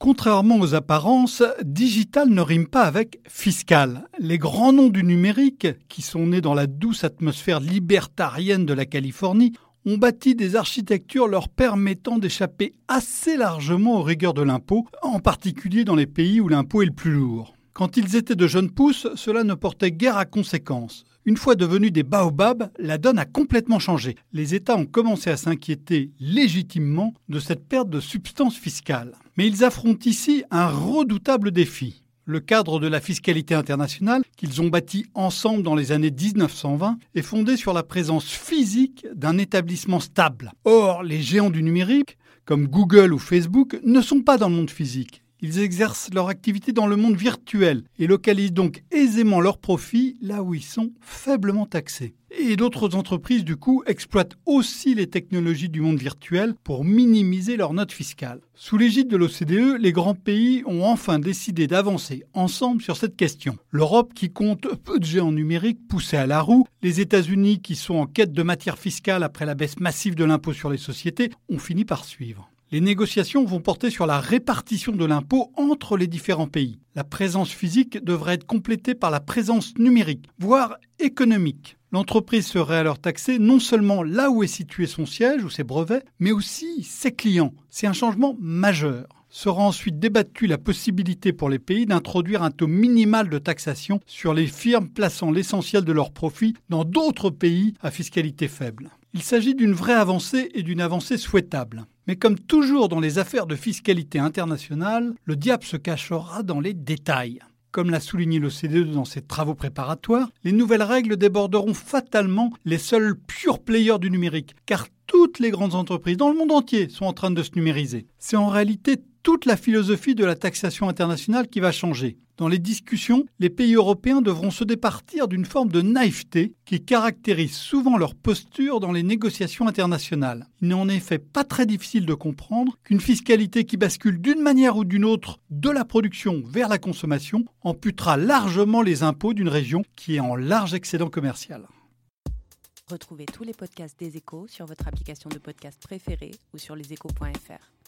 Contrairement aux apparences, digital ne rime pas avec fiscal. Les grands noms du numérique, qui sont nés dans la douce atmosphère libertarienne de la Californie, ont bâti des architectures leur permettant d'échapper assez largement aux rigueurs de l'impôt, en particulier dans les pays où l'impôt est le plus lourd. Quand ils étaient de jeunes pousses, cela ne portait guère à conséquence. Une fois devenus des baobabs, la donne a complètement changé. Les États ont commencé à s'inquiéter légitimement de cette perte de substance fiscale. Mais ils affrontent ici un redoutable défi. Le cadre de la fiscalité internationale, qu'ils ont bâti ensemble dans les années 1920, est fondé sur la présence physique d'un établissement stable. Or, les géants du numérique, comme Google ou Facebook, ne sont pas dans le monde physique. Ils exercent leur activité dans le monde virtuel et localisent donc aisément leurs profits là où ils sont faiblement taxés. Et d'autres entreprises, du coup, exploitent aussi les technologies du monde virtuel pour minimiser leur note fiscale. Sous l'égide de l'OCDE, les grands pays ont enfin décidé d'avancer ensemble sur cette question. L'Europe, qui compte peu de géants numériques poussés à la roue, les États-Unis, qui sont en quête de matière fiscale après la baisse massive de l'impôt sur les sociétés, ont fini par suivre. Les négociations vont porter sur la répartition de l'impôt entre les différents pays. La présence physique devrait être complétée par la présence numérique, voire économique. L'entreprise serait alors taxée non seulement là où est situé son siège ou ses brevets, mais aussi ses clients. C'est un changement majeur. Sera ensuite débattue la possibilité pour les pays d'introduire un taux minimal de taxation sur les firmes plaçant l'essentiel de leurs profits dans d'autres pays à fiscalité faible. Il s'agit d'une vraie avancée et d'une avancée souhaitable. Mais comme toujours dans les affaires de fiscalité internationale, le diable se cachera dans les détails. Comme l'a souligné l'OCDE dans ses travaux préparatoires, les nouvelles règles déborderont fatalement les seuls pure players du numérique, car toutes les grandes entreprises dans le monde entier sont en train de se numériser. C'est en réalité toute la philosophie de la taxation internationale qui va changer. Dans les discussions, les pays européens devront se départir d'une forme de naïveté qui caractérise souvent leur posture dans les négociations internationales. Il n'est en effet pas très difficile de comprendre qu'une fiscalité qui bascule d'une manière ou d'une autre de la production vers la consommation amputera largement les impôts d'une région qui est en large excédent commercial. Retrouvez tous les podcasts des échos sur votre application de podcast préférée ou sur leséchos.fr.